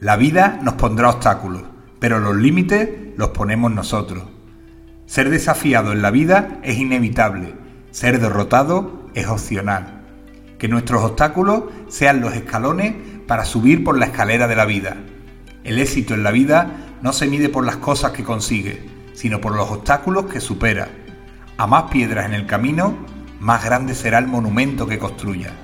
La vida nos pondrá obstáculos, pero los límites los ponemos nosotros. Ser desafiado en la vida es inevitable, ser derrotado es opcional. Que nuestros obstáculos sean los escalones para subir por la escalera de la vida. El éxito en la vida no se mide por las cosas que consigue, sino por los obstáculos que supera. A más piedras en el camino, más grande será el monumento que construya.